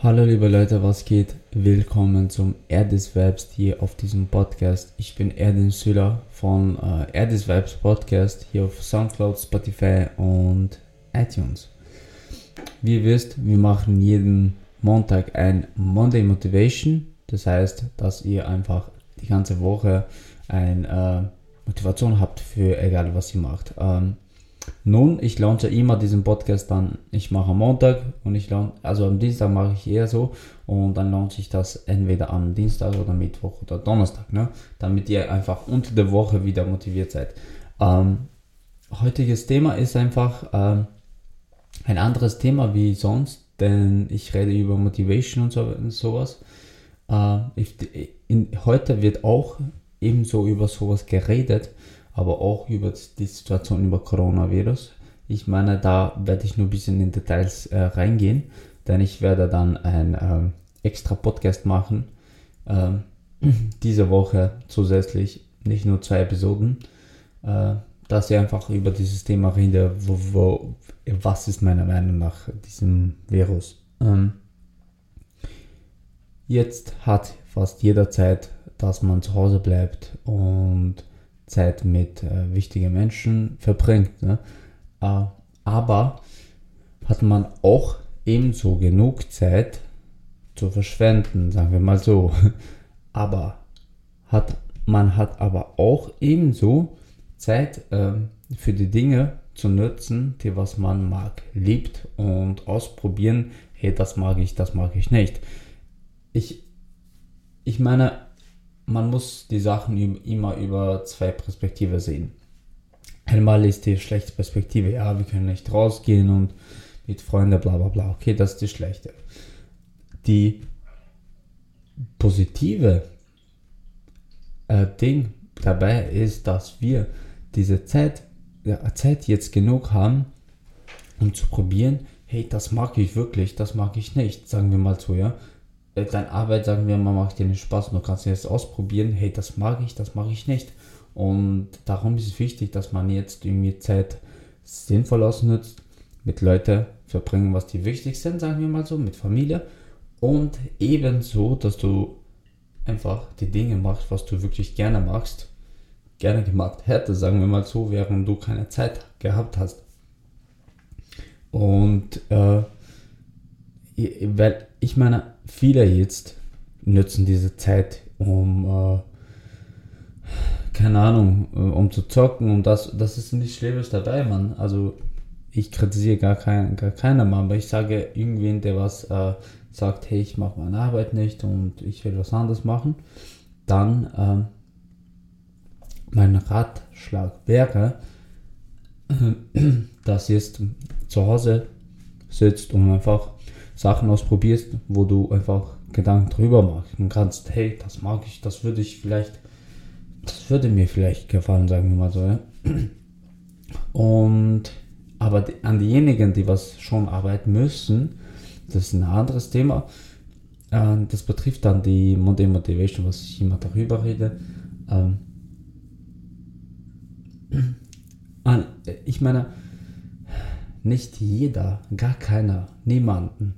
Hallo liebe Leute, was geht? Willkommen zum Erdis Vibes hier auf diesem Podcast. Ich bin Erdin Süller von äh, Erdis Vibes Podcast hier auf Soundcloud, Spotify und iTunes. Wie ihr wisst, wir machen jeden Montag ein Monday Motivation. Das heißt, dass ihr einfach die ganze Woche eine äh, Motivation habt für egal was ihr macht. Ähm, nun, ich launche immer diesen Podcast dann, ich mache am Montag und ich launch, also am Dienstag mache ich eher so und dann launche ich das entweder am Dienstag oder Mittwoch oder Donnerstag, ne? damit ihr einfach unter der Woche wieder motiviert seid. Ähm, heutiges Thema ist einfach ähm, ein anderes Thema wie sonst, denn ich rede über Motivation und, so, und sowas. Äh, ich, in, heute wird auch ebenso über sowas geredet aber auch über die Situation über Coronavirus. Ich meine, da werde ich nur ein bisschen in Details äh, reingehen, denn ich werde dann ein ähm, extra Podcast machen. Ähm, diese Woche zusätzlich nicht nur zwei Episoden, äh, dass ich einfach über dieses Thema rede, wo, wo, was ist meiner Meinung nach diesem Virus. Ähm, jetzt hat fast jeder Zeit, dass man zu Hause bleibt und Zeit mit äh, wichtigen Menschen verbringt. Ne? Äh, aber hat man auch ebenso genug Zeit zu verschwenden, sagen wir mal so. Aber hat, man hat aber auch ebenso Zeit äh, für die Dinge zu nutzen, die was man mag, liebt und ausprobieren, hey, das mag ich, das mag ich nicht. Ich, ich meine, man muss die Sachen immer über zwei Perspektiven sehen. Einmal ist die schlechte Perspektive, ja, wir können nicht rausgehen und mit Freunden, bla bla bla. Okay, das ist die schlechte. Die positive äh, Ding dabei ist, dass wir diese Zeit, ja, Zeit jetzt genug haben, um zu probieren, hey, das mag ich wirklich, das mag ich nicht, sagen wir mal so, ja. Deine Arbeit, sagen wir mal, macht dir nicht Spaß und du kannst jetzt ausprobieren, hey, das mag ich, das mag ich nicht. Und darum ist es wichtig, dass man jetzt irgendwie Zeit sinnvoll ausnutzt, mit Leuten verbringen, was die wichtig sind, sagen wir mal so, mit Familie. Und ebenso, dass du einfach die Dinge machst, was du wirklich gerne machst, gerne gemacht hättest, sagen wir mal so, während du keine Zeit gehabt hast. Und äh, weil ich meine, viele jetzt nutzen diese Zeit, um, äh, keine Ahnung, äh, um zu zocken und das, das ist nichts Schlimmes dabei, Mann. Also ich kritisiere gar, kein, gar keiner Mann, aber ich sage irgendwen, der was äh, sagt, hey, ich mache meine Arbeit nicht und ich will was anderes machen, dann äh, mein Ratschlag wäre, dass jetzt zu Hause sitzt und einfach Sachen ausprobierst, wo du einfach Gedanken drüber machen kannst, hey, das mag ich, das würde ich vielleicht, das würde mir vielleicht gefallen, sagen wir mal so, ja. Und, aber an diejenigen, die was schon arbeiten müssen, das ist ein anderes Thema. Äh, das betrifft dann die Monday Motivation, was ich immer darüber rede. Ähm, ich meine, nicht jeder, gar keiner, niemanden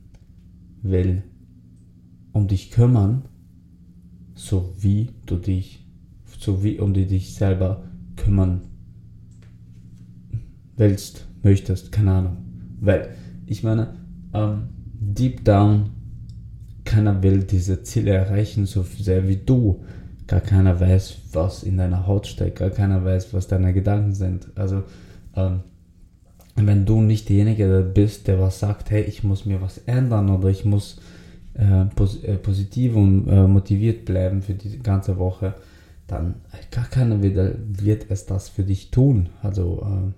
will um dich kümmern, so wie du dich, so wie um dich selber kümmern willst, möchtest, keine Ahnung. Weil, ich meine, ähm, deep down, keiner will diese Ziele erreichen, so sehr wie du. Gar keiner weiß, was in deiner Haut steckt, gar keiner weiß, was deine Gedanken sind. Also, ähm, wenn du nicht derjenige bist, der was sagt, hey, ich muss mir was ändern oder ich muss äh, pos äh, positiv und äh, motiviert bleiben für die ganze Woche, dann gar keiner wird, wird es das für dich tun. Also äh,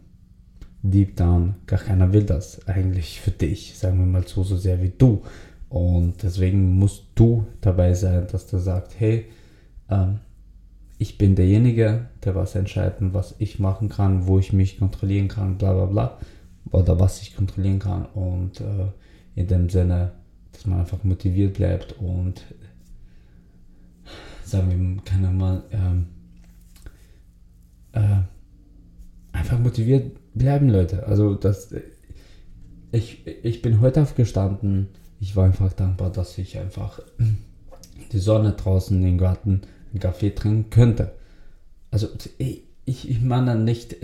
deep down, gar keiner will das eigentlich für dich, sagen wir mal so, so sehr wie du. Und deswegen musst du dabei sein, dass du sagst, hey, ähm, ich bin derjenige, der was entscheiden, was ich machen kann, wo ich mich kontrollieren kann, bla bla bla. Oder was ich kontrollieren kann. Und äh, in dem Sinne, dass man einfach motiviert bleibt und sagen wir, mal ähm, äh, einfach motiviert bleiben, Leute. Also das ich, ich bin heute aufgestanden, ich war einfach dankbar, dass ich einfach die Sonne draußen im Garten einen Kaffee trinken könnte. Also ich, ich meine nicht,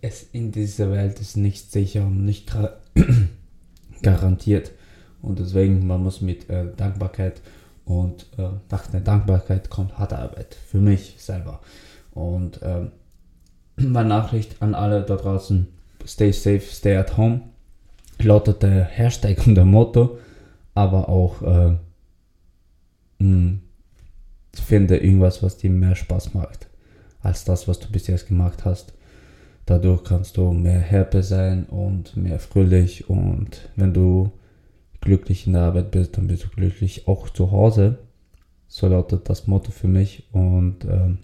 es in dieser Welt ist nicht sicher und nicht garantiert. Und deswegen, man muss mit äh, Dankbarkeit und äh, nach der Dankbarkeit kommt harte Arbeit für mich selber. Und äh, meine Nachricht an alle da draußen, stay safe, stay at home, lautet der Hashtag und der Motto, aber auch äh, mh, finde irgendwas, was dir mehr Spaß macht als das, was du bis jetzt gemacht hast. Dadurch kannst du mehr happy sein und mehr fröhlich und wenn du glücklich in der Arbeit bist, dann bist du glücklich auch zu Hause. So lautet das Motto für mich und ähm,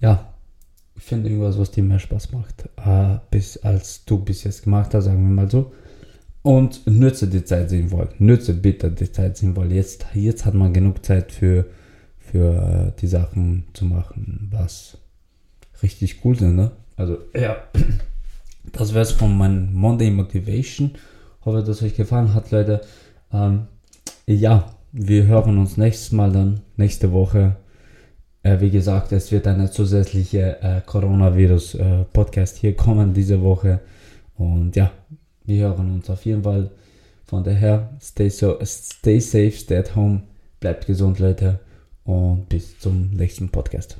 ja, finde irgendwas, was dir mehr Spaß macht, äh, bis, als du bis jetzt gemacht hast, sagen wir mal so. Und nütze die Zeit sinnvoll. Nütze bitte die Zeit sinnvoll. Jetzt, jetzt hat man genug Zeit für für äh, die Sachen zu machen, was richtig cool sind. Ne? Also ja, das wäre es von meinem Monday Motivation. Hoffe, dass euch gefallen hat, Leute. Ähm, ja, wir hören uns nächstes Mal dann, nächste Woche. Äh, wie gesagt, es wird eine zusätzliche äh, Coronavirus-Podcast äh, hier kommen diese Woche. Und ja, wir hören uns auf jeden Fall. Von daher, stay, so, stay safe, stay at home, bleibt gesund, Leute und bis zum nächsten Podcast.